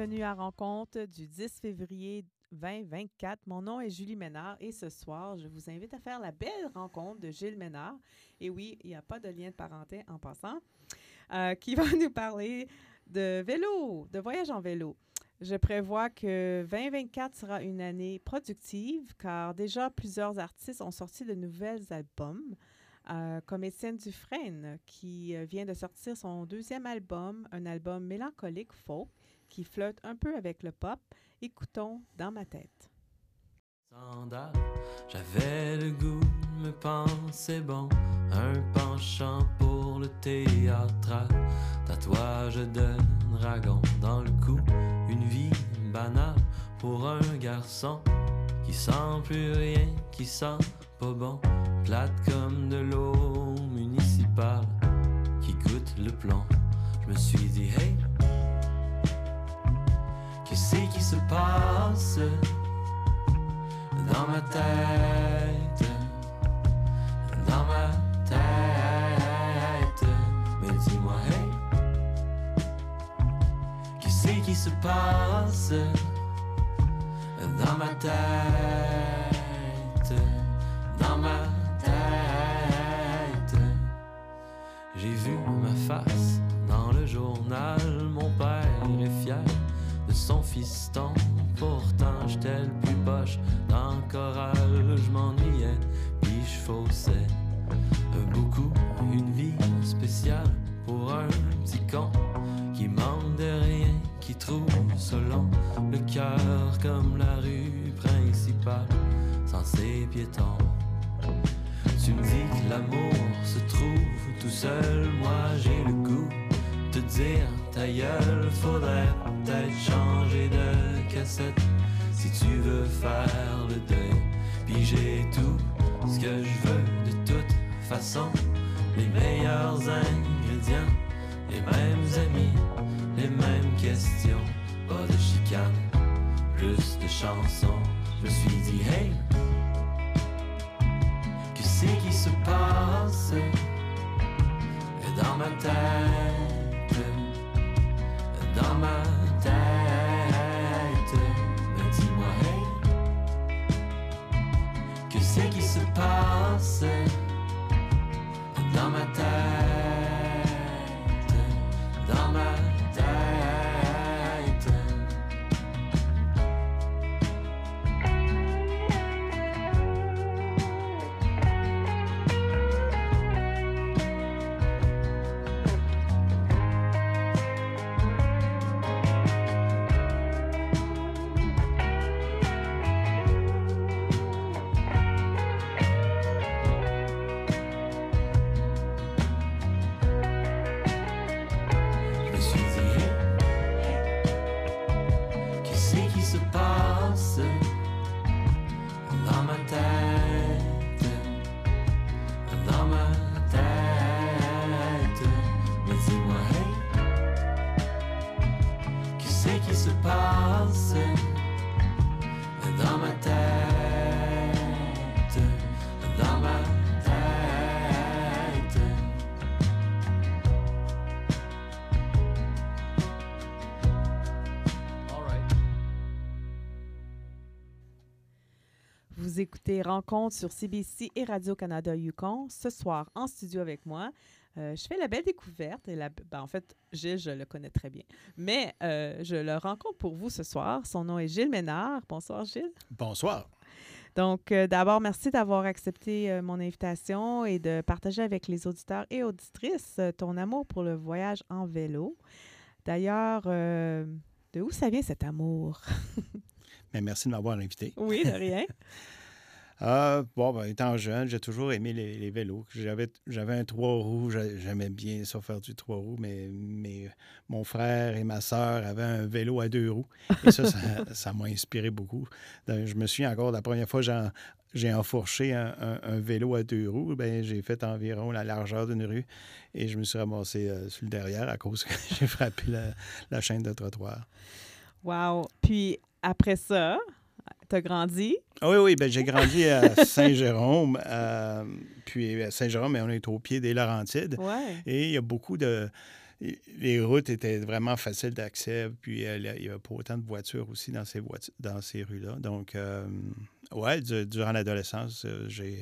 Bienvenue à Rencontre du 10 février 2024. Mon nom est Julie Ménard et ce soir, je vous invite à faire la belle rencontre de Gilles Ménard. Et oui, il n'y a pas de lien de parenté en passant, euh, qui va nous parler de vélo, de voyage en vélo. Je prévois que 2024 sera une année productive car déjà plusieurs artistes ont sorti de nouveaux albums. Euh, comme Étienne Dufresne, qui euh, vient de sortir son deuxième album, un album mélancolique folk qui flotte un peu avec le pop. Écoutons Dans ma tête. J'avais le goût me penser bon, un penchant pour le théâtre, tatouage de dragon dans le cou, une vie banale pour un garçon qui sent plus rien, qui sent pas bon, plate comme de l'eau municipale qui goûte le plomb. Je me suis dit, hey, qu'est-ce qui se passe dans ma tête? Dans ma tête, mais dis-moi, hey, qu'est-ce qui se passe dans ma tête? Dans ma tête, j'ai vu ma face dans le journal, mon père est fier son fiston. Pourtant, j'étais le plus poche dans le choral. Je m'ennuyais, puis je faussais. Beaucoup, une vie spéciale pour un petit con qui manque de rien, qui trouve selon le cœur comme la rue principale, sans ses piétons. Tu me dis que l'amour se trouve tout seul, moi j'ai le goût te dire ta gueule, faudrait peut-être changer de cassette si tu veux faire le deuil. Puis j'ai tout ce que je veux de toute façon, les meilleurs ingrédients, les mêmes amis, les mêmes questions, pas de chicane, plus de chansons. Je me suis dit hey, que c'est qui se passe? Dans ma tête? Dans ma tête. Mais dis-moi, hey, que c'est qui se passe dans ma tête, Écoutez Rencontre sur CBC et Radio-Canada Yukon. Ce soir, en studio avec moi, euh, je fais la belle découverte. Et la, ben, en fait, Gilles, je le connais très bien. Mais euh, je le rencontre pour vous ce soir. Son nom est Gilles Ménard. Bonsoir, Gilles. Bonsoir. Donc, euh, d'abord, merci d'avoir accepté mon invitation et de partager avec les auditeurs et auditrices ton amour pour le voyage en vélo. D'ailleurs, de où ça vient cet amour? Mais merci de m'avoir invité. Oui, de rien. Ah, bon, ben, étant jeune, j'ai toujours aimé les, les vélos. J'avais, un trois roues, j'a- j'aimais bien ça faire du trois roues, mais, mais mon frère et ma sœur avaient un vélo à deux roues. Et ça, ça, m'a inspiré beaucoup. Donc, je me souviens encore, la première fois j'ai, en- j'ai enfourché un, un- un vélo à deux roues, ben, j'ai fait environ la largeur d'une rue et je me suis ramassé euh, sur le derrière à cause que j'ai frappé la, la chaîne de trottoir. Wow. Puis, après ça, as grandi? Ah Oui, oui, ben, j'ai grandi à Saint-Jérôme. euh, puis à Saint-Jérôme, mais on est au pied des Laurentides. Ouais. Et il y a beaucoup de. les routes étaient vraiment faciles d'accès, puis il n'y avait pas autant de voitures aussi dans ces, dans ces rues-là. Donc, ouais, durant l'adolescence, j'ai,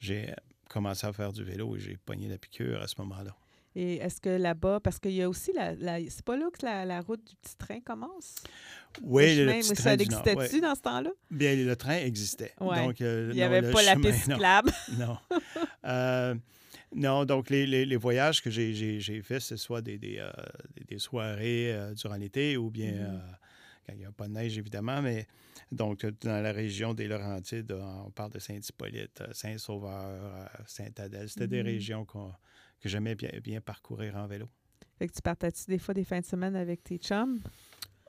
j'ai commencé à faire du vélo et j'ai pogné la piqûre à ce moment-là. Et est-ce que là-bas, parce qu'il y a aussi la. c'est pas là que la, route du petit train commence? Oui, le, petit train. Ça existait-tu dans ce temps-là? Bien, le train existait. Donc, euh, Il n'y avait pas la piste cyclable. Non. Euh, non. donc les, les, voyages que j'ai faits, ce soit des, des, euh, des soirées durant l'été ou bien mm-hmm. quand il n'y a pas de neige, évidemment, mais donc dans la région des Laurentides, on parle de Saint-Hippolyte, Saint-Sauveur, Saint-Adèle. C'était des mm-hmm. régions qu'on que j'aimais bien, bien, parcourir en vélo. Fait que tu partais-tu des fois des fins de semaine avec tes chums?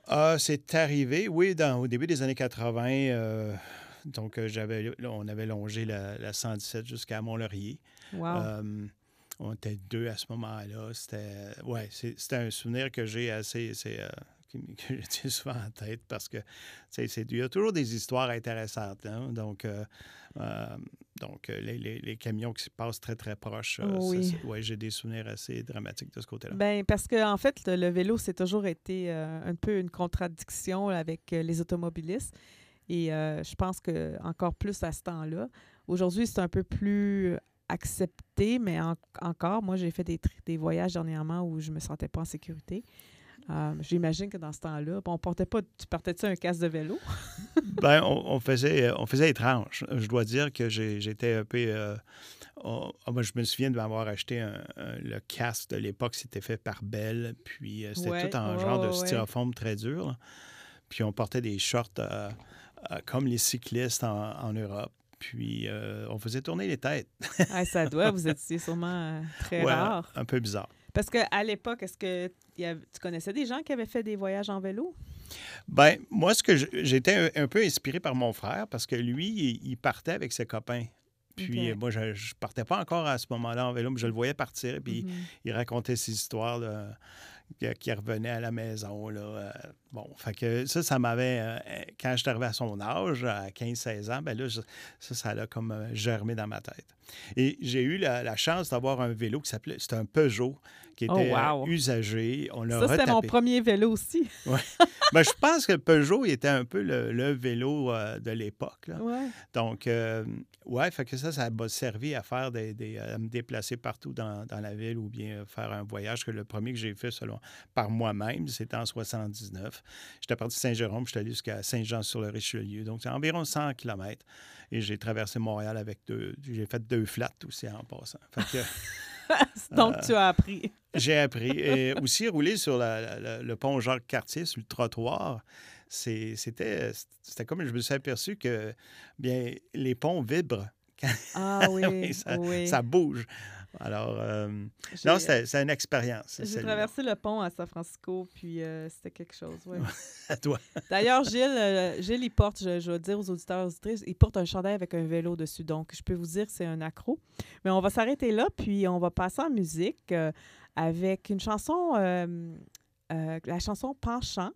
Ah, c'est arrivé, oui, dans, au début des années 80. Euh, donc, euh, j'avais, on avait longé la, 117 jusqu'à Mont-Laurier. Wow. Euh, on était deux à ce moment-là. C'était, ouais, c'était un souvenir que j'ai assez, c'est, que j'ai souvent en tête parce que c'est, il y a toujours des histoires intéressantes. Hein. Donc, euh, donc, euh, les, camions qui se passent très, très proches, euh, oui. ouais, j'ai des souvenirs assez dramatiques de ce côté-là. Bien, parce qu'en en fait, le, vélo, c'est toujours été un peu une contradiction avec les automobilistes. Et je pense que encore plus à ce temps-là. Aujourd'hui, c'est un peu plus accepté, mais encore, moi, j'ai fait des, des voyages dernièrement où je ne me sentais pas en sécurité. Euh, j'imagine que dans ce temps-là, on portait pas. Tu partais-tu un casque de vélo? ben, on, faisait, on faisait étrange. Je dois dire que j'étais un peu. Euh, ah, je me souviens de m'avoir acheté le casque de l'époque, c'était fait par Bell, puis euh, c'était tout en genre de styrofoam très dur. Puis on portait des shorts comme les cyclistes en, Europe. Puis on faisait tourner les têtes. ça doit, vous étiez sûrement très rare. Un peu bizarre. Parce qu'à l'époque, est-ce que tu connaissais des gens qui avaient fait des voyages en vélo? Ben moi, ce que j'étais un, peu inspiré par mon frère parce que lui, il, partait avec ses copains. Puis moi, je ne partais pas encore à ce moment-là en vélo, mais je le voyais partir. Puis mm-hmm. il racontait ses histoires qui revenait à la maison. Là. Euh, bon, fait que ça, ça m'avait. Euh, quand je suis arrivé à son âge, à 15-16 ans, ben là, ça, ça a comme euh, germé dans ma tête. Et j'ai eu la, la chance d'avoir un vélo qui s'appelait. C'était un Peugeot qui oh, était usagé. On ça, c'était mon premier vélo aussi. ouais. ben, je pense que le Peugeot était un peu le, vélo euh, de l'époque. Ouais. Donc, euh, ouais, fait que ça, ça m'a servi à faire des, des à me déplacer partout dans, dans, la ville ou bien faire un voyage. Que le premier que j'ai fait selon par moi-même, c'était en 79. J'étais parti de Saint-Jérôme, j'étais allé jusqu'à Saint-Jean-sur-le-Richelieu. Donc, c'est environ 100 km. Et j'ai traversé Montréal avec deux. J'ai fait deux flats aussi en passant. Fait que, Donc, tu as appris. J'ai appris. Et aussi, rouler sur le pont Jacques-Cartier, sur le trottoir, c'était comme je me suis aperçu que bien les ponts vibrent. Ah oui, ça, bouge. Alors, euh, non, c'est une expérience. J'ai traversé le pont à San Francisco, puis euh, c'était quelque chose, à toi. D'ailleurs, Gilles, euh, Gilles, il porte, je, je, veux dire aux auditeurs et auditrices, il porte un chandail avec un vélo dessus. Donc, je peux vous dire que c'est un accro. Mais on va s'arrêter là, puis on va passer en musique avec une chanson, la chanson Penchant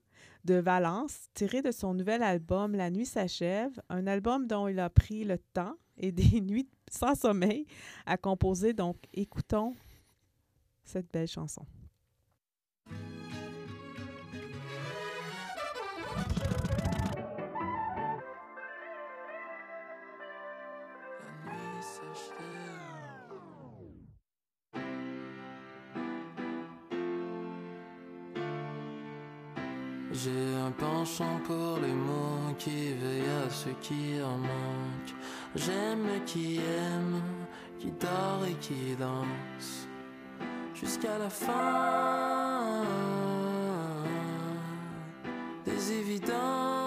de Valence, tirée de son nouvel album La nuit s'achève, un album dont il a pris le temps et des nuits sans sommeil à composer. Donc, écoutons cette belle chanson. Penchant pour les mots qui veillent à ceux qui en manquent. J'aime qui aime, qui dort et qui danse. Jusqu'à la fin des évidences.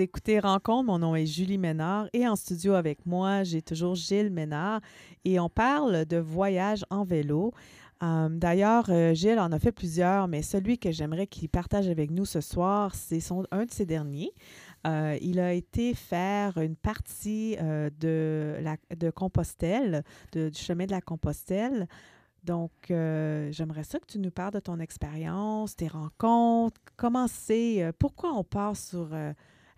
Écoutez Rencontre, mon nom est Julie Ménard et en studio avec moi, j'ai toujours Gilles Ménard et on parle de voyage en vélo. Euh, D'ailleurs, euh, Gilles en a fait plusieurs, mais celui que j'aimerais qu'il partage avec nous ce soir, c'est un de ses derniers. Euh, il a été faire une partie de, la, de Compostelle, du chemin de la Compostelle. Donc, j'aimerais ça que tu nous parles de ton expérience, tes rencontres, comment c'est, pourquoi on part sur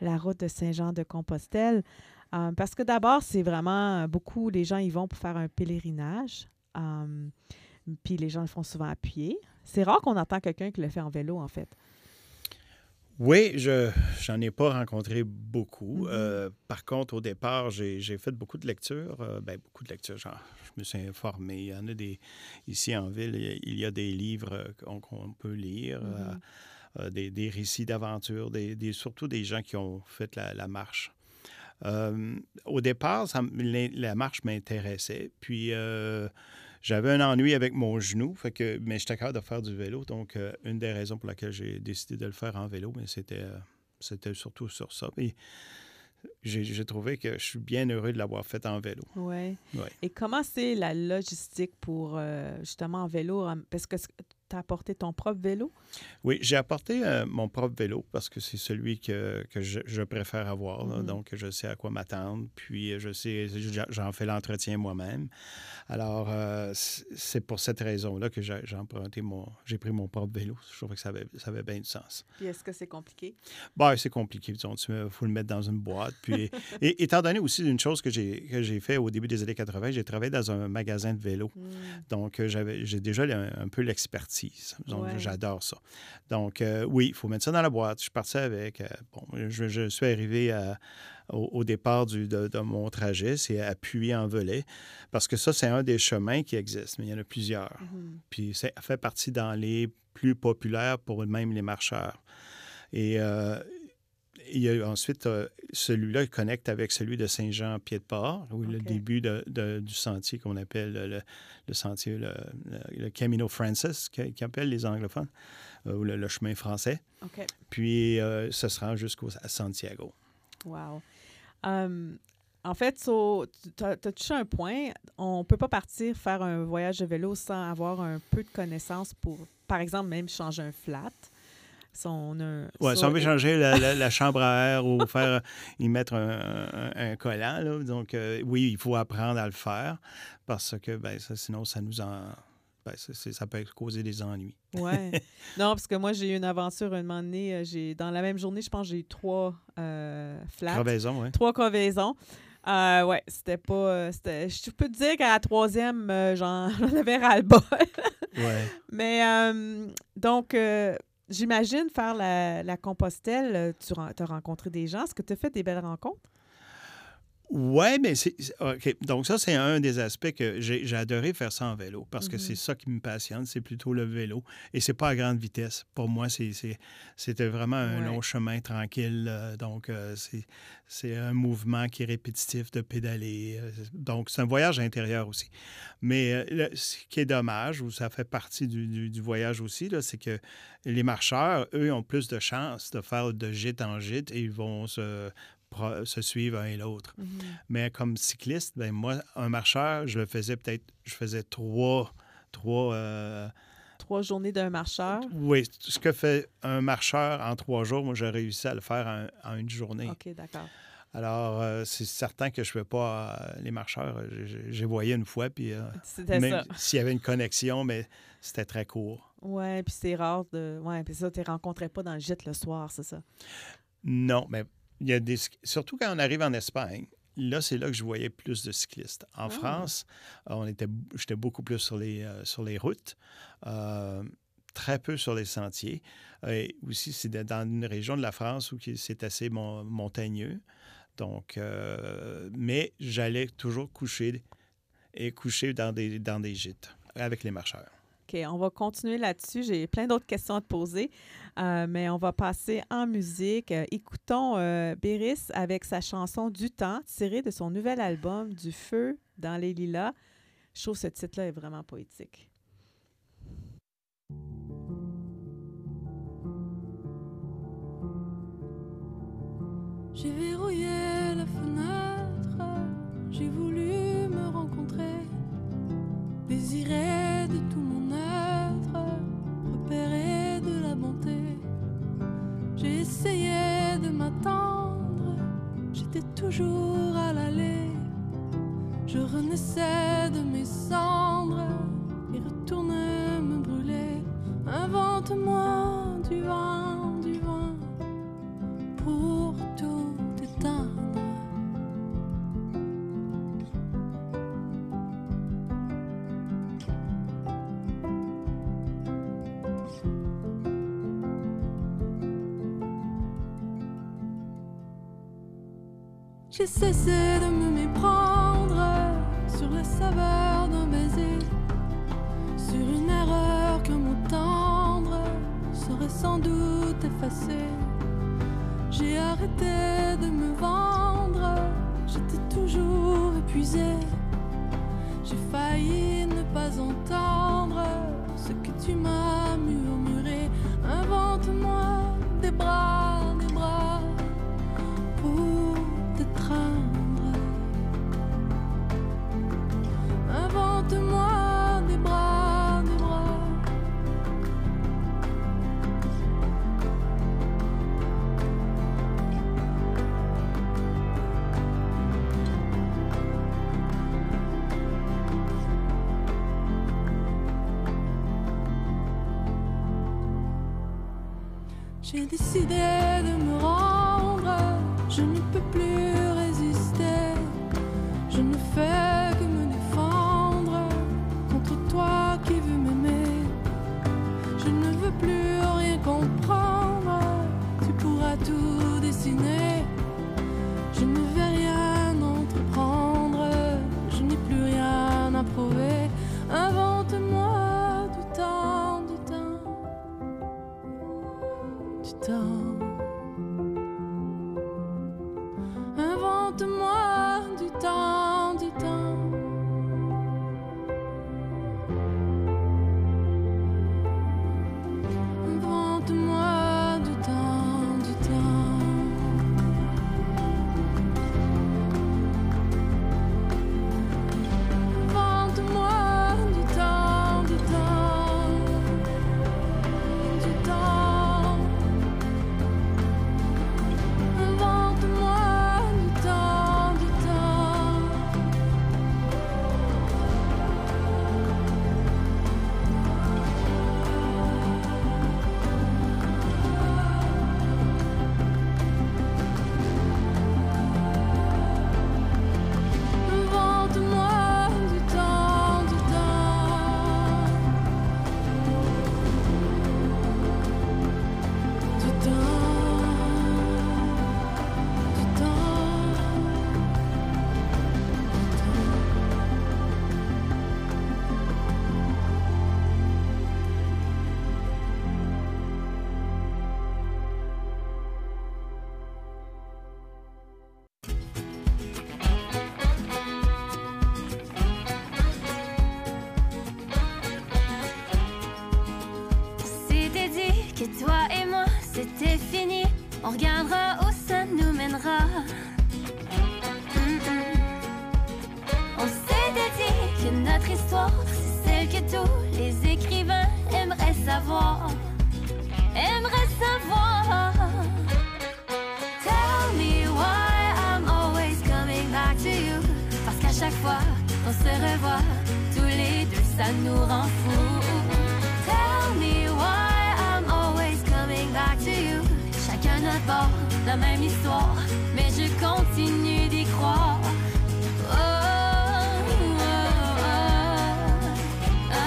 la route de Saint-Jean-de-Compostelle. Euh, parce que d'abord, c'est vraiment beaucoup, les gens y vont pour faire un pèlerinage. Euh, puis les gens le font souvent à pied. C'est rare qu'on entend quelqu'un qui le fait en vélo, en fait. Oui, je j'en ai pas rencontré beaucoup. Mhm. Euh, par contre, au départ, j'ai fait beaucoup de lectures. euh, ben, beaucoup de lectures. Genre, je me suis informé. Il y en a des. Ici en ville, il y a- des livres qu'on peut lire, euh, des, des récits d'aventure, des, des- surtout des gens qui ont fait la, la marche. Euh, au départ, ça la, la marche m'intéressait. Puis. euh, j'avais un ennui avec mon genou, fait que, mais j'étais capable de faire du vélo. Donc, euh, une des raisons pour laquelle j'ai décidé de le faire en vélo, mais c'était, euh, c'était surtout sur ça. Puis, j'ai, j'ai trouvé que je suis bien heureux de l'avoir fait en vélo. Ouais. Et comment c'est la logistique pour euh, justement en vélo? Parce que tu as apporté ton propre vélo? Oui, j'ai apporté euh, mon propre vélo parce que c'est celui que, que je, je préfère avoir. là. Mhm. Donc, je sais à quoi m'attendre. Puis, euh, je sais, j'en- fais l'entretien moi-même. Alors, euh, c'est pour cette raison-là que j'ai, emprunté mon, j'ai pris mon propre vélo. Je trouvais que ça avait, ça avait bien du sens. Puis est-ce que c'est compliqué? Bon, c'est compliqué. Il faut le mettre dans une boîte. Puis, et, étant donné aussi une chose que j'ai, fait au début des années 80, j'ai travaillé dans un magasin de vélo. Hmm. Donc, j'ai déjà un, un peu l'expertise. Donc, Ouais. j'adore ça. Donc, euh, oui, il faut mettre ça dans la boîte. Je suis parti avec. euh, bon, je, je suis arrivé à- au, au départ du, de, de mon trajet, c'est à Puy-en-Velay, parce que ça, c'est un des chemins qui existent, mais il y en a plusieurs. Mhm. Puis, ça fait partie dans les plus populaires pour même les marcheurs. Et euh, il y a ensuite euh, celui-là connecte avec celui de Saint-Jean-Pied-de-Port, où le début de- de- du sentier qu'on appelle le, le sentier, le, Camino Francis, qui appellent les anglophones, euh, ou le, le chemin français. Puis, euh, ça se rend jusqu'au à Santiago. Wow. Hum, en fait, so, tu as, touché un point. On ne peut pas partir faire un voyage de vélo sans avoir un peu de connaissances pour, par exemple, même changer un flat. Si on a un- Oui, si on veut changer la, la- la chambre à air ou faire y mettre un, un- un collant, là, donc euh, oui, il faut apprendre à le faire parce que ben, ça, sinon, ça nous en. ben, c'est- ça peut causer des ennuis. Ouais. non, parce que moi, j'ai eu une aventure un moment donné. euh, J'ai, dans la même journée, je pense j'ai eu trois euh, flats. Crevaison, oui. Trois crevaisons. Euh, ouais, c'était pas. euh, c'était- je peux te dire qu'à la troisième, euh, j'en j'en avais ras-le-bol. Ouais. Mais euh, donc, euh, j'imagine faire la, Compostelle, euh, tu as rencontré des gens. Est-ce que tu as fait des belles rencontres? Ouais, mais c'est. OK. Donc, ça, c'est un des aspects que j'ai adoré faire ça en vélo parce que c'est Mhm. ça qui me passionne, c'est plutôt le vélo. Et c'est pas à grande vitesse. Pour moi, c'était vraiment un Ouais. long chemin tranquille. euh, donc, euh, c'est- un mouvement qui est répétitif de pédaler. euh, donc, c'est un voyage intérieur aussi. Mais ce qui est dommage, ou ça fait partie du, du- du voyage aussi, c'est que les marcheurs, eux, ont plus de chances de faire de gîte en gîte et ils vont se, se suivre un et l'autre. Mhm. Mais comme cycliste, ben moi, un marcheur, je le faisais peut-être, je faisais trois, trois, euh, Trois journées d'un marcheur? oui, ce que fait un marcheur en trois jours, moi, j'ai réussi à le faire en, en une journée. OK, d'accord. Alors, euh, c'est certain que je ne fais pas euh, les marcheurs. j'ai- voyé une fois, puis C'était même s'il y avait une connexion, mais c'était très court. Ouais, puis c'est rare de. Ouais, puis ça, tu ne rencontrais pas dans le gîte le soir, c'est ça? Non, mais il y a des... Surtout quand on arrive en Espagne, là, c'est là que je voyais plus de cyclistes. En Ah. France, on était... j'étais beaucoup plus sur les, euh, sur les routes, euh, très peu sur les sentiers. Et aussi, c'est dans une région de la France où c'est assez mon- montagneux. Donc, euh, mais j'allais toujours coucher et coucher dans des, dans des gîtes avec les marcheurs. On va continuer là-dessus. J'ai plein d'autres questions à te poser, euh, mais on va passer en musique. Euh, écoutons euh, Béris avec sa chanson Du temps, tirée de son nouvel album Du feu dans les lilas. Je trouve ce titre-là est vraiment poétique. J'ai verrouillé la fenêtre, j'ai voulu me rencontrer, désirer Essayé de m'attendre, j'étais toujours à l'aller. Je renaissais de mes cendres et retourne me brûler. Invente-moi du vin, du vin pour J'ai cessé de me méprendre sur la saveur d'un baiser, sur une erreur qu'un mot tendre serait sans doute effacé. J'ai arrêté de me vendre, j'étais toujours épuisé. J'ai failli ne pas entendre ce que tu m'as murmuré. Invente-moi Qu'à chaque fois qu'on se revoit, tous les deux, ça nous rend fous. Tell me why I'm always coming back to you. Chacun notre bord, la même histoire, mais je continue d'y croire. Oh, oh, oh.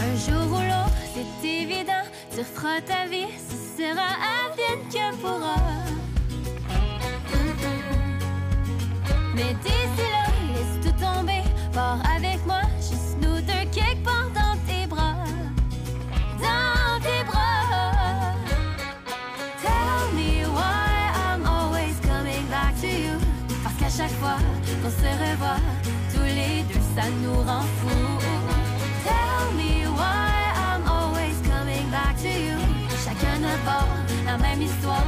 Un jour ou l'autre, c'est évident, tu referas ta vie, ce sera advienne que pourra. Mais d'ici là, laisse tout tomber, pars avec moi, juste nous deux quelque part dans tes bras. Dans tes bras. Tell me why I'm always coming back to you. Parce qu'à chaque fois qu'on se revoit, tous les deux, ça nous rend fous. Tell me why I'm always coming back to you. Chacun notre bord, la même histoire,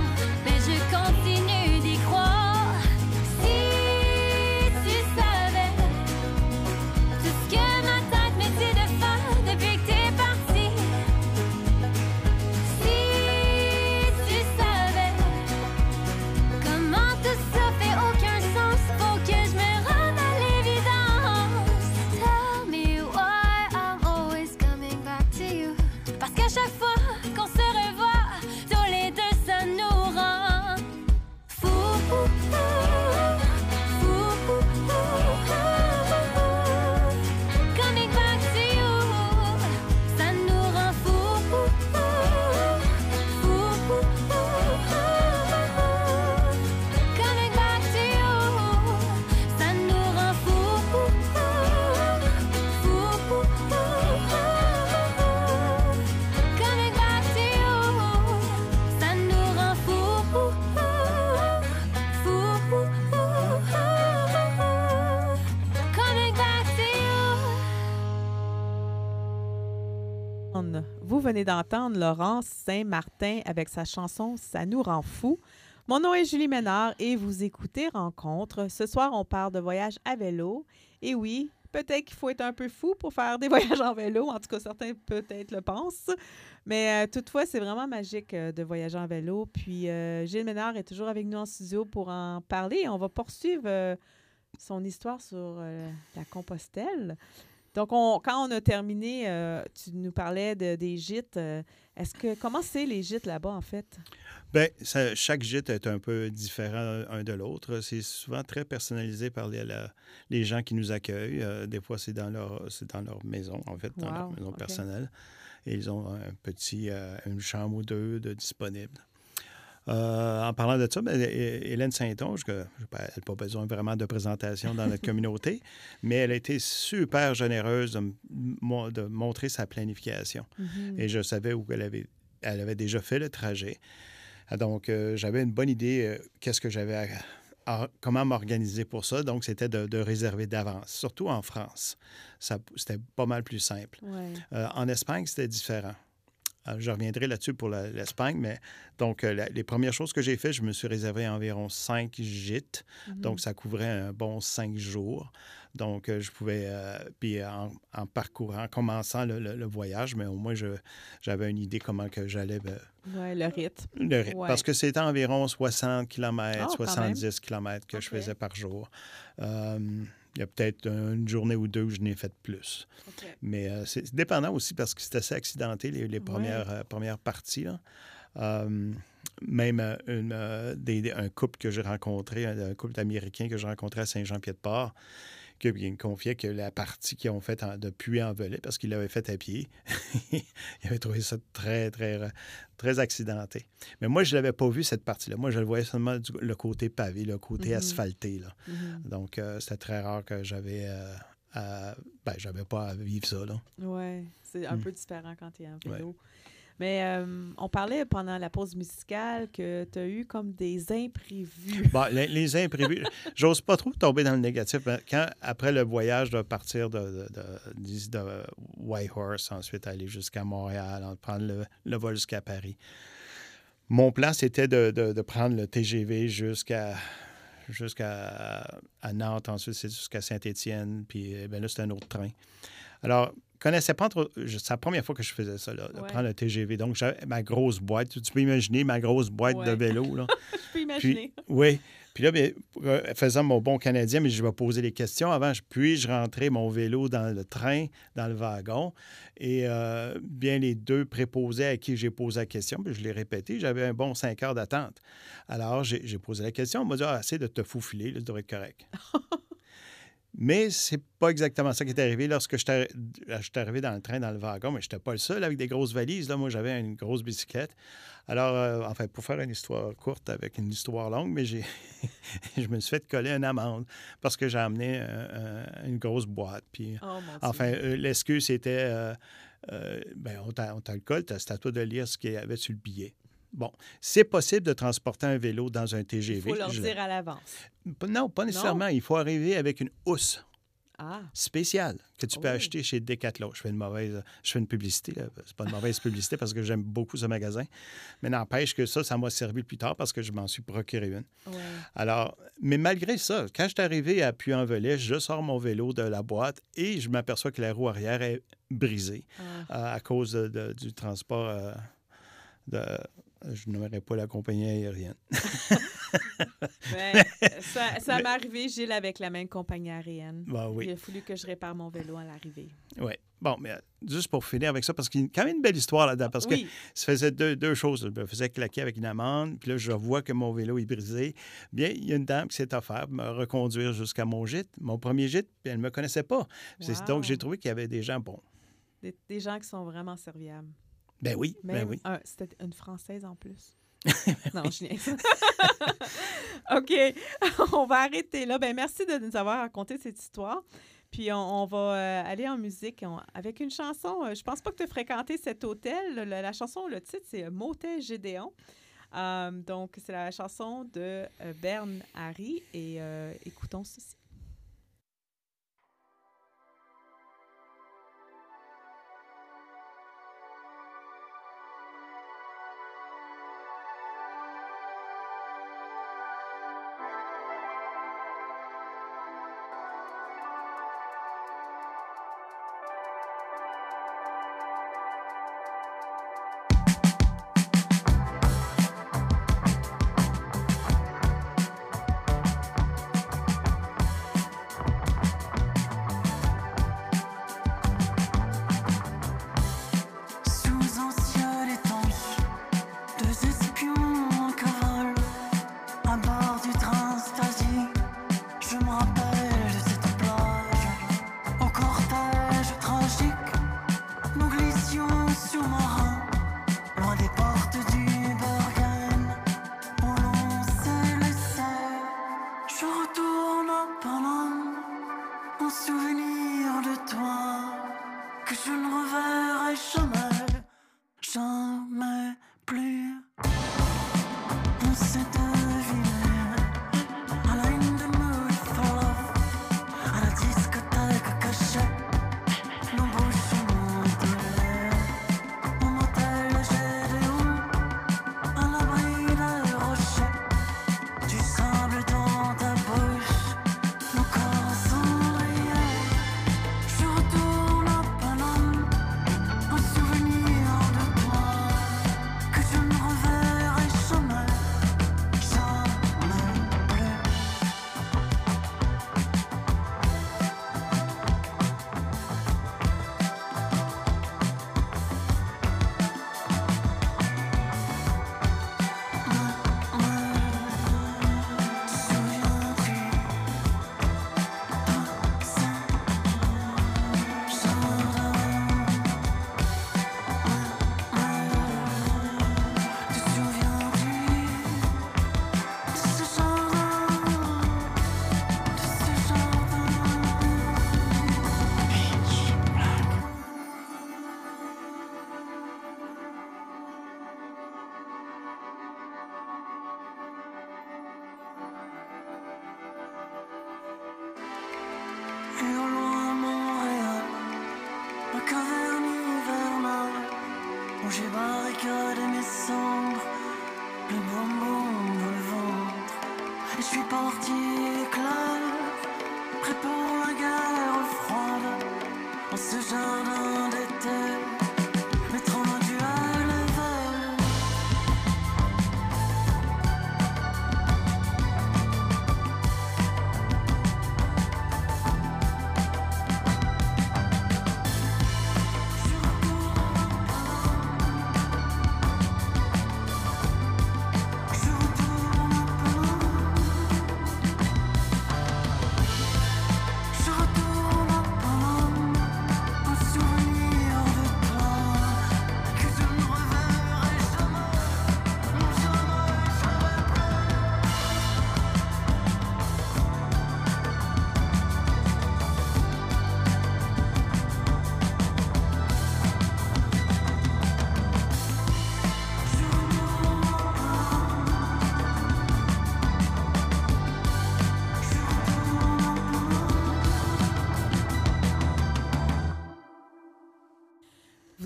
venez d'entendre Laurence Saint-Martin avec sa chanson Ça nous rend fou. Mon nom est Julie Ménard et vous écoutez Rencontre. Ce soir, on parle de voyage à vélo. Et oui, peut-être qu'il faut être un peu fou pour faire des voyages en vélo. En tout cas, certains peut-être le pensent. Mais euh, toutefois, c'est vraiment magique euh, de voyager en vélo. Puis euh, Gilles Ménard est toujours avec nous en studio pour en parler. On va poursuivre euh, son histoire sur la Compostelle. Donc, on- quand on a terminé, euh, tu nous parlais de, des gîtes. euh, Est-ce que comment c'est les gîtes là-bas, en fait? Bien, ça- chaque gîte est un peu différent un de l'autre. C'est souvent très personnalisé par les, la- les gens qui nous accueillent. Euh, des fois, c'est dans leur c'est dans leur maison, en fait, dans leur maison personnelle. Et ils ont un petit, une chambre ou deux de disponible. Euh, en parlant de ça, ben, Hé- Hélène Saint-Onge, elle n'a pas besoin vraiment de présentation dans notre communauté, mais elle a été super généreuse de, montrer sa planification. Mhm. Et je savais où elle avait, elle avait déjà fait le trajet. Ah, Donc, euh, j'avais une bonne idée euh, qu'est-ce que j'avais à- à- comment m'organiser pour ça. Donc, c'était de, de réserver d'avance, surtout en France. C'était pas mal plus simple. Ouais. Euh, en Espagne, c'était différent. Euh, je reviendrai là-dessus pour l'Espagne, mais donc, euh, la- les premières choses que j'ai faites, je me suis réservé environ cinq gîtes. Mhm. Donc, ça couvrait un bon cinq jours. Donc, euh, je pouvais, euh, puis en, en parcourant, en commençant le, le- le voyage, mais au moins, j'avais une idée comment que j'allais euh, Ouais, le rythme. le rythme. Ouais. Parce que c'était environ 60 km, Ah, quand 70 km que je faisais par jour. Euh, il y a peut-être une journée ou deux où je n'ai fait plus. Mais euh, c'est c'est dépendant aussi parce que c'était assez accidenté, les, les premières, euh, premières parties. là. Euh, même euh, une, des- des- un couple que j'ai rencontré, un, un couple d'Américains que j'ai rencontré à Saint-Jean-Pied-de-Port, qui qui me confiait que la partie qu'ils ont faite en- de puits en volet, parce qu'ils l'avaient faite à pied, ils avaient trouvé ça très, très, très accidenté. Mais moi, je ne l'avais pas vu, cette partie-là. Moi, je le voyais seulement du- le côté pavé, le côté Mhm. asphalté. Là. Mhm. Donc, euh, c'était très rare que j'avais... euh, à- ben, j'avais pas à vivre ça, là. Ouais, c'est un Mm. peu différent quand tu es en vélo. Mais euh, on parlait pendant la pause musicale que tu as eu comme des imprévus. Bon, les, les imprévus, j'ose pas trop tomber dans le négatif. mais Quand, après le voyage de partir de, de, de- Whitehorse, ensuite aller jusqu'à Montréal, en prendre le, le vol jusqu'à Paris, mon plan, c'était de, prendre le TGV jusqu'à Nantes, ensuite c'est jusqu'à Saint-Étienne, puis eh là, c'est un autre train. Alors, connaissais pas trop. je- C'est la première fois que je faisais ça, là, de Ouais. prendre le TGV. Donc, j'avais ma grosse boîte. Tu, tu peux imaginer ma grosse boîte de vélo, là. Je peux imaginer. Oui. Puis là, bien, euh, faisant mon bon Canadien, mais je vais poser les questions avant. je- Puis, je rentrais mon vélo dans le train, dans le wagon. Et euh, bien, les deux préposés à qui j'ai posé la question, puis je l'ai répété, j'avais un bon cinq heures d'attente. Alors, j'ai j'ai posé la question. On m'a dit, ah, assez de te faufiler, là, ça devrait être correct. Mais c'est pas exactement ça qui est arrivé lorsque je suis arrivé dans le train, dans le wagon, mais je n'étais pas le seul avec des grosses valises. Là. Moi, j'avais une grosse bicyclette. Alors, euh, enfin, pour faire une histoire courte avec une histoire longue, mais j'ai, je me suis fait coller une amende parce que j'ai amené euh, un- une grosse boîte. Puis, Oh enfin, euh, l'excuse, c'était, euh, euh, ben, on t'a on le colle, t'as- c'est à toi de lire ce qu'il y avait sur le billet. Bon, c'est possible de transporter un vélo dans un Il TGV. faut leur dire à l'avance. Non, pas nécessairement. Il faut arriver avec une housse Ah, spéciale que tu peux Oh. acheter chez Decathlon. Je fais une mauvaise, je fais une publicité. C'est pas une mauvaise publicité parce que j'aime beaucoup ce magasin. Mais n'empêche que ça, ça m'a servi plus tard parce que je m'en suis procuré une. Alors, mais malgré ça, quand je suis arrivé à Puy-en-Velay, je sors mon vélo de la boîte et je m'aperçois que la roue arrière est brisée Ah. euh, à cause de- de- du transport euh, de. Je nommerai pas la compagnie aérienne. Ben, ça ça m'est arrivé, Gilles, avec la même compagnie aérienne. Ben oui. Il a fallu que je répare mon vélo à l'arrivée. Oui. Bon, mais euh, juste pour finir avec ça, parce qu'il y a quand même une belle histoire là-dedans. Parce que ça faisait deux, deux choses. Je me faisais claquer avec une amende, puis là, je vois que mon vélo est brisé. Bien, il y a une dame qui s'est offerte de me reconduire jusqu'à mon gîte, mon premier gîte, puis elle ne me connaissait pas. Wow. Donc, j'ai trouvé qu'il y avait des gens bons. des, des gens qui sont vraiment serviables. Ben oui, ben oui. un- C'était une Française en plus. non, je. OK. on va arrêter là. Ben, merci de nous avoir raconté cette histoire. Puis on, on va euh, aller en musique on- avec une chanson. euh, je pense pas que tu as fréquenté cet hôtel. Le- la chanson, le titre, c'est euh, Motel Gédéon. Euh, donc, c'est la chanson de Bern Harry. Et écoutons ceci.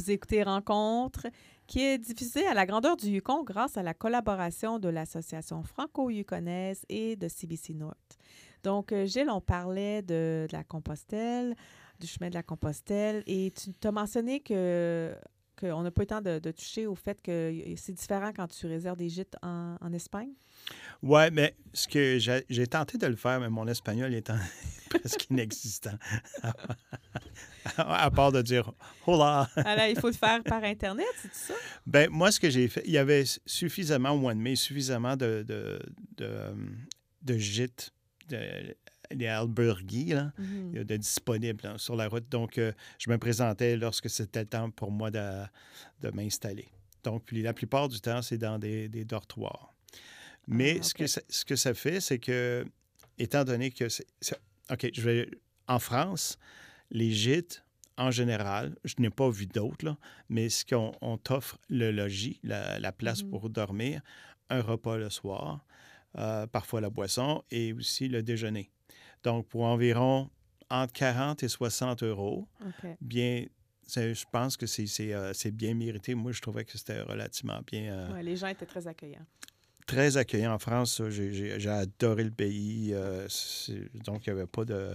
Vous écoutez Rencontre, qui est diffusée à la grandeur du Yukon grâce à la collaboration de l'Association franco-yukonaise et de CBC North. Donc, euh, Gilles, on parlait de, la Compostelle, du chemin de la Compostelle, et tu t'as mentionné que qu'on n'a pas eu le temps de, toucher au fait que c'est différent quand tu réserves des gîtes en Espagne? Ouais, mais ce que j'ai tenté de le faire, mais mon espagnol étant presque inexistant. à part de dire hola. Alors, il faut le faire par Internet, c'est ça? Ben, moi, ce que j'ai fait, il y avait suffisamment au mois de mai, suffisamment de, de, de, de gîtes, de, les albergues, là, Mhm. de disponibles là, sur la route. Donc, euh, je me présentais lorsque c'était le temps pour moi de, de m'installer. Donc, puis la plupart du temps, c'est dans des, des dortoirs. Mais Ah, ce, que ça, ce que ça fait, c'est que, étant donné que c'est. OK, je vais. En France, les gîtes, en général, je n'ai pas vu d'autres, mais ce qu'on on t'offre le logis, la, la place Mhm. pour dormir, un repas le soir, euh, parfois la boisson et aussi le déjeuner. Donc, pour environ entre 40 et 60 euros, bien, je pense que c'est euh, bien mérité. Moi, je trouvais que c'était relativement bien. euh, Ouais, les gens étaient très accueillants. Très accueillant en France. J'ai- adoré le pays. euh, donc, il n'y avait pas de.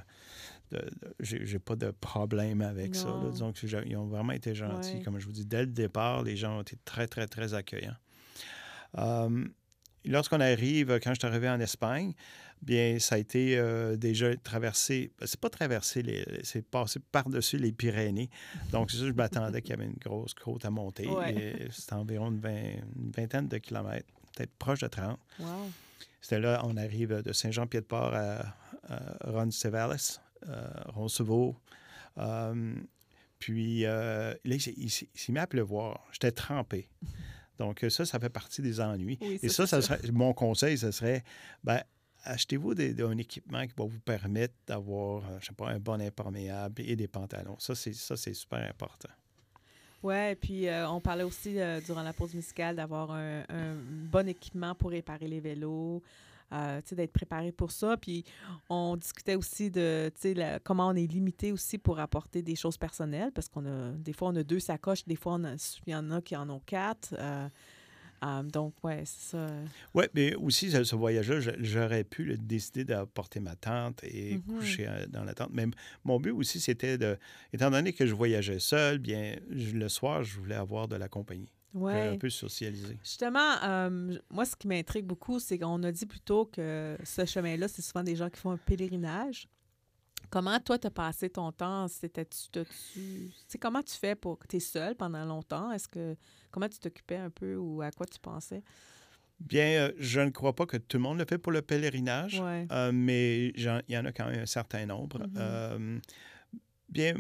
de- de- j'ai pas de problème avec ça. Là. Donc, ils ont vraiment été gentils. Ouais. Comme je vous dis, dès le départ, les gens ont été très, très, très accueillants. Euh, Lorsqu'on arrive, quand je suis arrivé en Espagne, bien, ça a été euh, déjà traversé. ben, C'est pas traversé, c'est passé par-dessus les Pyrénées. Donc, c'est ça, je m'attendais qu'il y avait une grosse côte à monter. Ouais. C'était environ une, vingt- une vingtaine de kilomètres, peut-être proche de 30. Wow. C'était là, on arrive de Saint-Jean-Pied-de-Port à, à Roncesvalles, euh, Roncevaux. Euh, puis euh, là, il, s'est- mis à pleuvoir. J'étais trempé. Donc, ça, ça fait partie des ennuis. Oui, Et ça, ça, serait- mon conseil, ce serait, ben, achetez-vous un équipement qui va vous permettre d'avoir, je sais pas, un bon imperméable et des pantalons. Ça, c'est super important. Ouais, puis euh, on parlait aussi euh, durant la pause musicale d'avoir un, un bon équipement pour réparer les vélos, euh, d'être préparé pour ça. Puis on discutait aussi de, la- comment on est limité aussi pour apporter des choses personnelles, parce qu'on a, des fois, on a deux sacoches, des fois, on il y en a qui en ont quatre. Euh, euh, donc, ouais, c'est ça. Oui, mais aussi, ce, ce voyage-là, j'aurais pu le décider d'apporter ma tente et Mhm. coucher euh, dans la tente. Mais mon but aussi, c'était de. Étant donné que je voyageais seul, bien, je- le soir, je voulais avoir de la compagnie. Ouais. Un peu socialiser. Justement, euh, moi, ce qui m'intrigue beaucoup, c'est qu'on a dit plutôt que ce chemin-là, c'est souvent des gens qui font un pèlerinage. Comment toi, tu as passé ton temps? C'était-tu. C'est comment tu fais pour. Tu es seul pendant longtemps? Est-ce que. Comment tu t'occupais un peu ou à quoi tu pensais? Bien, euh, je ne crois pas que tout le monde le fait pour le pèlerinage, Ouais. euh, mais il y en a quand même un certain nombre. Mhm. Euh, bien,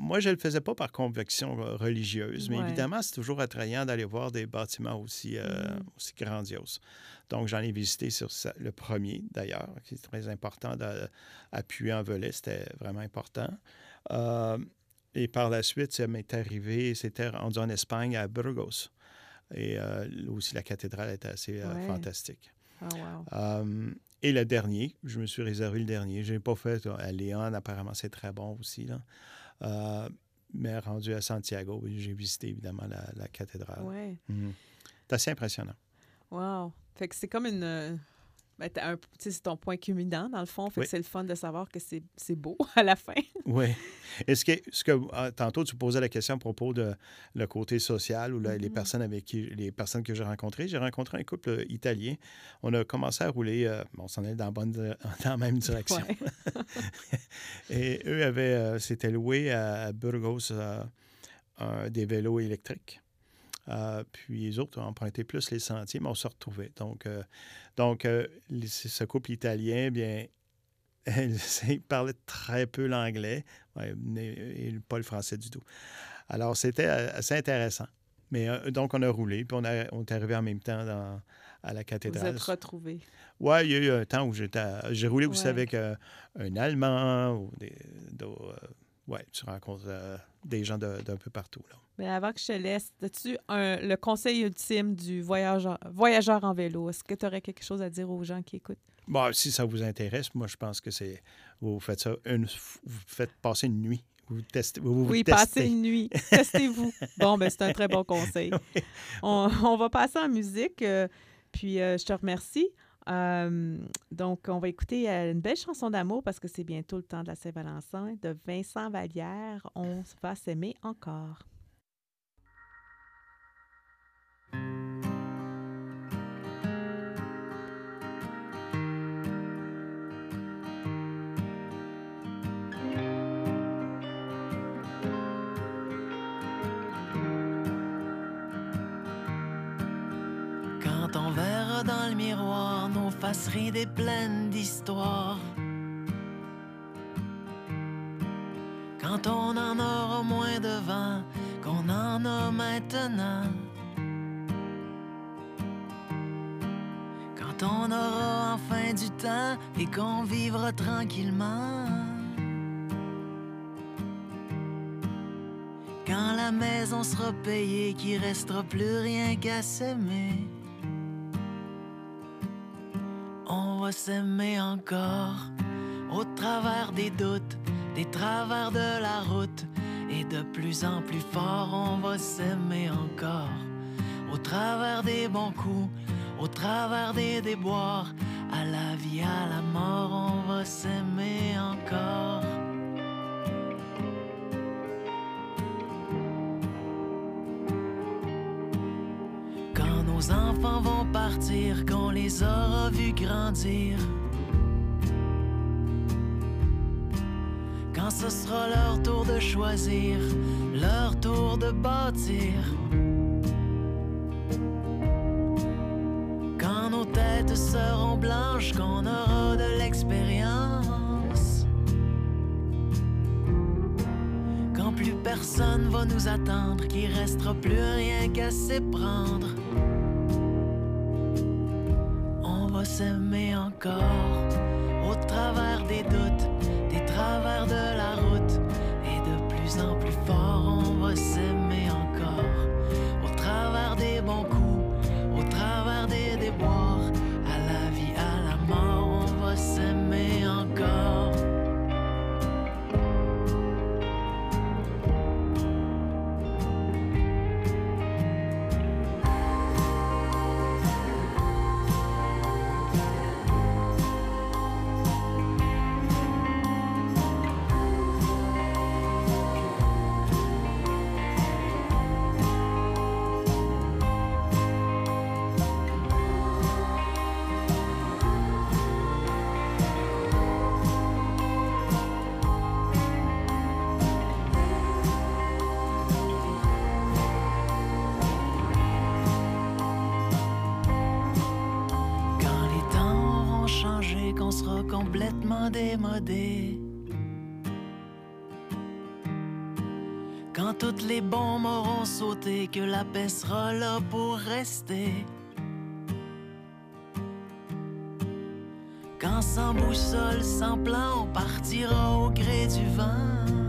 moi, je ne le faisais pas par conviction euh, religieuse, mais Ouais. évidemment, c'est toujours attrayant d'aller voir des bâtiments aussi, euh, Mhm. aussi grandioses. Donc, j'en ai visité sur ça- le premier, d'ailleurs, qui est très important d'appuyer en volet, c'était vraiment important. Euh, et par la suite, ça m'est arrivé, c'était rendu en Espagne, à Burgos. Et euh, là aussi, la cathédrale était assez Ouais. fantastique. Ah, wow. Et le dernier, je me suis réservé le dernier. Je n'ai pas fait à Léon, apparemment c'est très bon aussi. Là. Euh, mais rendu à Santiago, j'ai visité évidemment la, la cathédrale. Ouais. Mhm. C'est assez impressionnant. Wow. Fait que c'est comme une. Ben, c'est ton point culminant, dans le fond. Fait Oui. que c'est le fun de savoir que c'est c'est beau à la fin. Oui. Est-ce que, ce que ah, tantôt tu posais la question à propos de le côté social ou les Mhm. personnes avec qui les personnes que j'ai rencontrées, j'ai rencontré un couple euh, italien. On a commencé à rouler, euh, on s'en allait dans la bonne dans la même direction. Ouais. Et eux avaient euh, s'étaient loués à Burgos euh, des vélos électriques. Euh, puis les autres ont emprunté plus les sentiers, mais on se retrouvait. Donc, euh, donc euh, les- ce couple italien, bien, il parlait très peu l'anglais ouais, et pas le français du tout. Alors, c'était assez intéressant. Mais donc, on a roulé, puis on, a- on est arrivé en même temps dans- à la Vous cathédrale. êtes retrouvés. Oui, il y a eu un temps où j'étais. J'ai roulé aussi avec euh, un Allemand ou des. Oui, tu rencontres euh, des gens de- d'un peu partout. Là. Mais avant que je te laisse, as-tu le conseil ultime du voyageur, voyageur en vélo? Est-ce que tu aurais quelque chose à dire aux gens qui écoutent? Bon, si ça vous intéresse, moi, je pense que c'est. Vous faites ça une. Vous faites passer une nuit. Vous testez. Vous, vous oui, testez. passez une nuit. Testez-vous. Bon, ben c'est un très bon conseil. On, on va passer en musique. euh, puis euh, je te remercie. Euh, donc, on va écouter euh, une belle chanson d'amour parce que c'est bientôt le temps de la Saint-Valentin de Vincent Vallière. On va s'aimer encore. Dans le miroir nos faces ridées pleines d'histoire. Quand on en aura moins de vent qu'on en a maintenant. Quand on aura enfin du temps et qu'on vivra tranquillement. Quand la maison sera payée, qu'il restera plus rien qu'à s'aimer. Va s'aimer encore au travers des doutes, des travers de la route. Et de plus en plus fort, on va s'aimer encore au travers des bons coups, au travers des déboires. À la vie, à la mort, on va s'aimer encore. Nos enfants vont partir, qu'on les aura vus grandir. Quand ce sera leur tour de choisir, leur tour de bâtir. Quand nos têtes seront blanches, qu'on aura de l'expérience. Quand plus personne va nous attendre, qu'il restera plus rien qu'à s'éprendre. S'aimer encore au travers des doutes, des travers de la route. Et de plus en plus fort, on va s'aimer Quand toutes les bombes auront sauté, que la paix sera pour rester. Quand sans boussole, sans plan, on partira au gré du vent.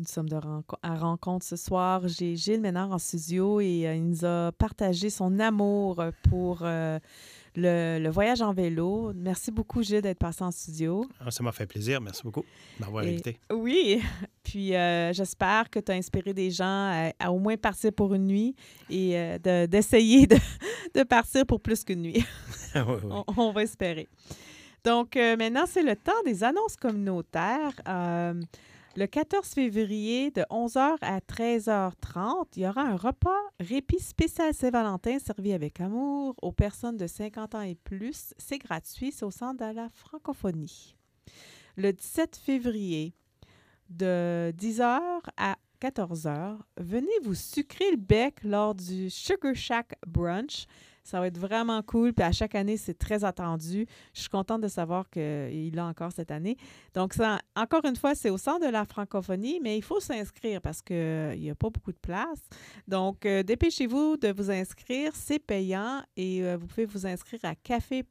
Nous sommes de à rencontre ce soir. J'ai Gilles Ménard en studio et euh, il nous a partagé son amour pour euh, le, le voyage en vélo. Merci beaucoup, Gilles, d'être passé en studio. Ah, ça m'a fait plaisir. Merci beaucoup Et- invité. Oui, puis euh, j'espère que tu as inspiré des gens à, à au moins partir pour une nuit et euh, de- d'essayer de, de partir pour plus qu'une nuit. Oui, oui. On, on va espérer. Donc, euh, maintenant, c'est le temps des annonces communautaires. Le 14 février, de 11h à 13h30, il y aura un repas répit spécial Saint-Valentin servi avec amour aux personnes de 50 ans et plus. C'est gratuit, c'est au centre de la francophonie. Le 17 février, de 10h à 14h, venez vous sucrer le bec lors du Sugar Shack Brunch. Ça va être vraiment cool. Puis à chaque année, c'est très attendu. Je suis contente de savoir qu'il l'a encore cette année. Donc, ça, encore une fois, c'est au centre de la francophonie, mais il faut s'inscrire parce qu'il n'y a pas beaucoup de place. Donc, euh, dépêchez-vous de vous inscrire. C'est payant et euh, vous pouvez vous inscrire à café.afi.ca.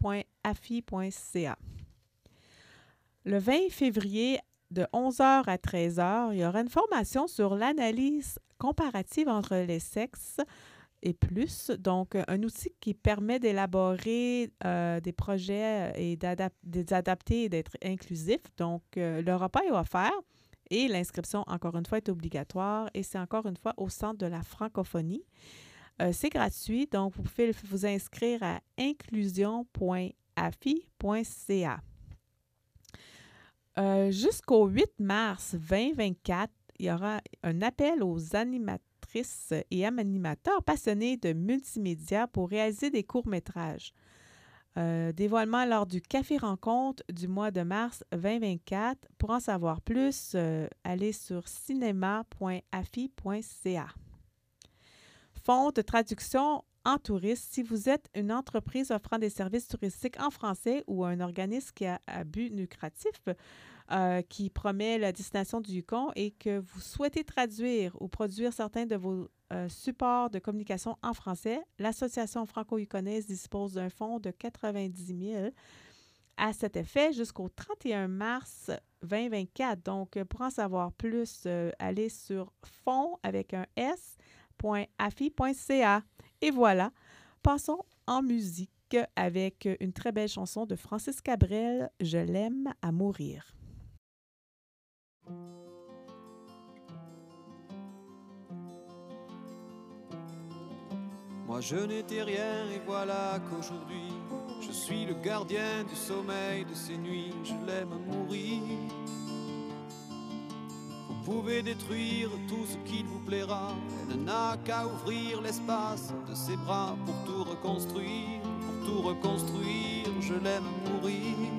Le 20 février, de 11h à 13h, il y aura une formation sur l'analyse comparative entre les sexes et plus. Donc, euh, un outil qui permet d'élaborer euh, des projets et d'adap- de les adapter et d'être inclusif. Donc, euh, le repas est offert et l'inscription, encore une fois, est obligatoire et c'est encore une fois au centre de la francophonie. Euh, c'est gratuit, donc vous pouvez vous inscrire à inclusion.afi.ca. Euh, Jusqu'au 8 mars 2024, il y aura un appel aux et animateurs passionnés de multimédia pour réaliser des courts-métrages. Euh, dévoilement lors du Café Rencontre du mois de mars 2024. Pour en savoir plus, euh, allez sur cinéma.afi.ca. Fonds de traduction en tourisme. Si vous êtes une entreprise offrant des services touristiques en français ou un organisme qui a à but lucratif, euh, qui promet la destination du Yukon et que vous souhaitez traduire ou produire certains de vos euh, supports de communication en français, l'Association franco-yukonaise dispose d'un fonds de 90 000 à cet effet jusqu'au 31 mars 2024. Donc, euh, pour en savoir plus, allez sur fonds avec un s.afi.ca. Et voilà, passons en musique avec une très belle chanson de Francis Cabrel, Je l'aime à mourir. Moi je n'étais rien et voilà qu'aujourd'hui je suis le gardien du sommeil de ces nuits, je l'aime mourir. Vous pouvez détruire tout ce qu'il vous plaira, elle n'a qu'à ouvrir l'espace de ses bras pour tout reconstruire, pour tout reconstruire, je l'aime mourir.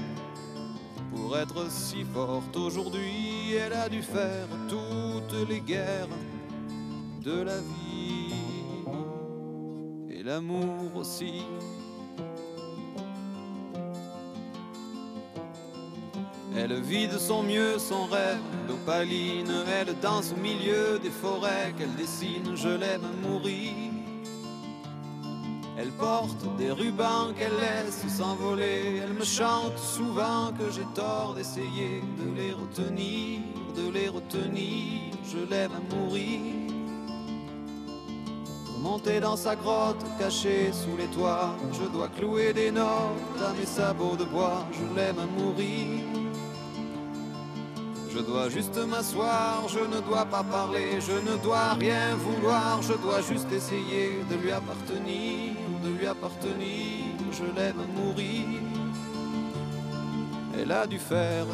pour être si forte aujourd'hui, elle a dû faire toutes les guerres de la vie et l'amour aussi. Elle vit de son mieux son rêve d'opaline, elle danse au milieu des forêts qu'elle dessine, je l'aime mourir. Elle porte des rubans qu'elle laisse s'envoler, elle me chante souvent que j'ai tort d'essayer de les retenir, de les retenir, je l'aime à mourir. Pour monter dans sa grotte cachée sous les toits, je dois clouer des notes à mes sabots de bois, je l'aime à mourir. Je dois juste m'asseoir, je ne dois pas parler, je ne dois rien vouloir, je dois juste essayer de lui appartenir, appartenir, je l'aime mourir. Elle a dû faire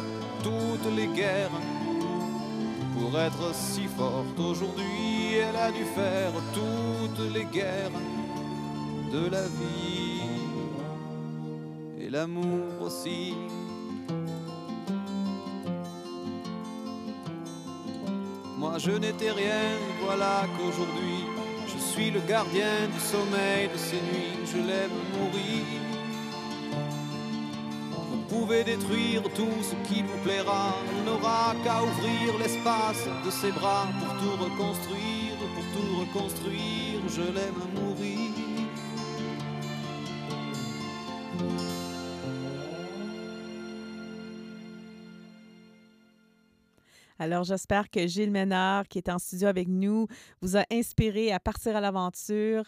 toutes les guerres pour être si forte aujourd'hui, elle a dû faire toutes les guerres de la vie et l'amour aussi. Moi je n'étais rien, voilà qu'aujourd'hui suis le gardien du sommeil de ces nuits, je l'aime mourir. Vous pouvez détruire tout ce qui vous plaira, on n'aura qu'à ouvrir l'espace de ses bras pour tout reconstruire, pour tout reconstruire, je l'aime mourir. Alors, j'espère que Gilles Ménard, qui est en studio avec nous, vous a inspiré à partir à l'aventure.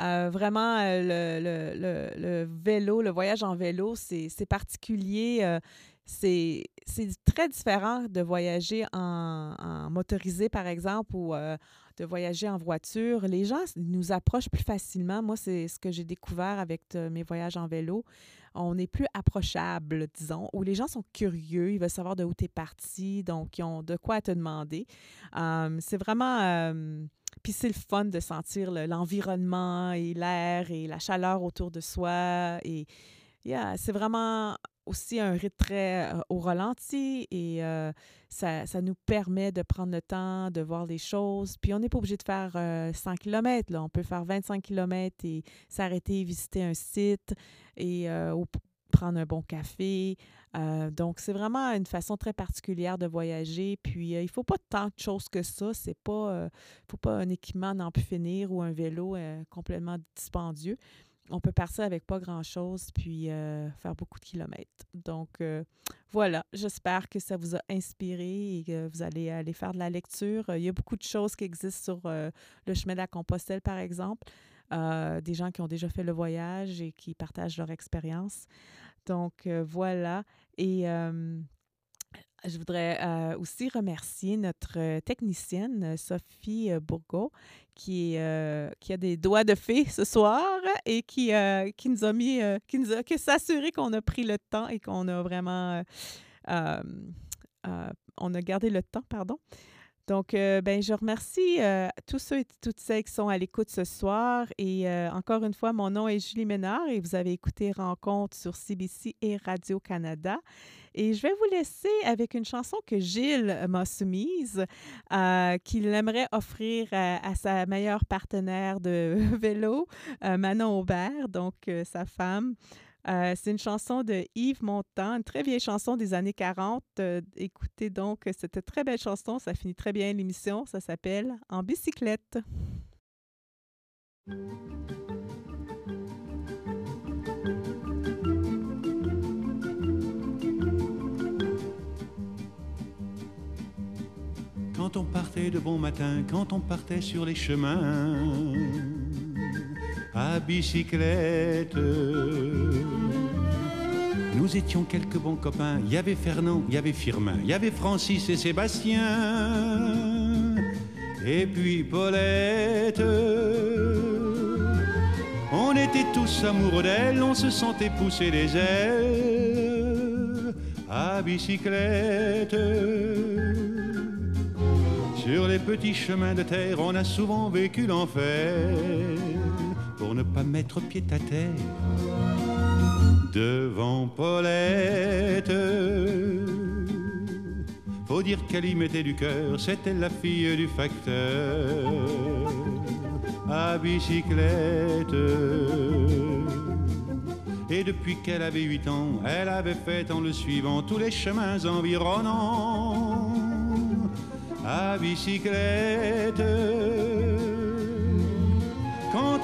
Euh, vraiment, euh, le, vélo, le voyage en vélo, c'est particulier. euh, c'est très différent de voyager en, motorisé, par exemple, ou de voyager en voiture. Les gens nous approchent plus facilement. Moi, c'est ce que j'ai découvert avec mes voyages en vélo. On est plus approchable, disons, où les gens sont curieux, ils veulent savoir de où tu es parti, donc ils ont de quoi te demander. C'est vraiment... puis c'est le fun de sentir le- l'environnement et l'air et la chaleur autour de soi. Et yeah, c'est vraiment aussi un rythme au ralenti et ça, ça nous permet de prendre le temps de voir les choses. Puis on n'est pas obligé de faire euh, 100 km. Là. On peut faire 25 km et s'arrêter, visiter un site et euh, prendre un bon café. Euh, donc, c'est vraiment une façon très particulière de voyager. Puis, euh, il ne faut pas tant de choses que ça. C'est pas, faut pas un équipement n'en plus finir ou un vélo complètement dispendieux. On peut partir avec pas grand-chose puis faire beaucoup de kilomètres. Donc, voilà, j'espère que ça vous a inspiré et que vous allez aller faire de la lecture. Il y a beaucoup de choses qui existent sur le chemin de la Compostelle, par exemple. Euh, des gens qui ont déjà fait le voyage et qui partagent leur expérience. Donc, euh, voilà. Et euh, je voudrais aussi remercier notre technicienne, Sophie Bourgault, qui, a des doigts de fée ce soir et qui, qui nous a mis, qui nous a qui s'est assuré qu'on a pris le temps et qu'on a vraiment, on a gardé le temps, pardon. Donc, euh, ben, je remercie euh, tous ceux et toutes celles qui sont à l'écoute ce soir. Et euh, encore une fois, mon nom est Julie Ménard et vous avez écouté Rencontre sur CBC et Radio-Canada. Et je vais vous laisser avec une chanson que Gilles m'a soumise, qu'il aimerait offrir à, sa meilleure partenaire de vélo, Manon Aubert, donc sa femme. Euh, c'est une chanson de Yves Montand, une très vieille chanson des années 40. Euh, écoutez donc cette très belle chanson, ça finit très bien l'émission. Ça s'appelle En bicyclette. Quand on partait de bon matin, quand on partait sur les chemins à bicyclette. Nous étions quelques bons copains. Il y avait Fernand, il y avait Firmin, il y avait Francis et Sébastien. Et puis Paulette. On était tous amoureux d'elle, on se sentait pousser les ailes à bicyclette. Sur les petits chemins de terre, on a souvent vécu l'enfer pour ne pas mettre pied à terre devant Paulette. Faut dire qu'elle y mettait du cœur, c'était la fille du facteur à bicyclette. Et depuis qu'elle avait huit ans, elle avait fait en le suivant tous les chemins environnants à bicyclette.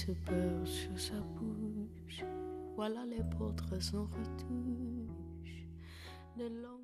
Se perd sur sa bouche. Voilà les portraits sans retouche de.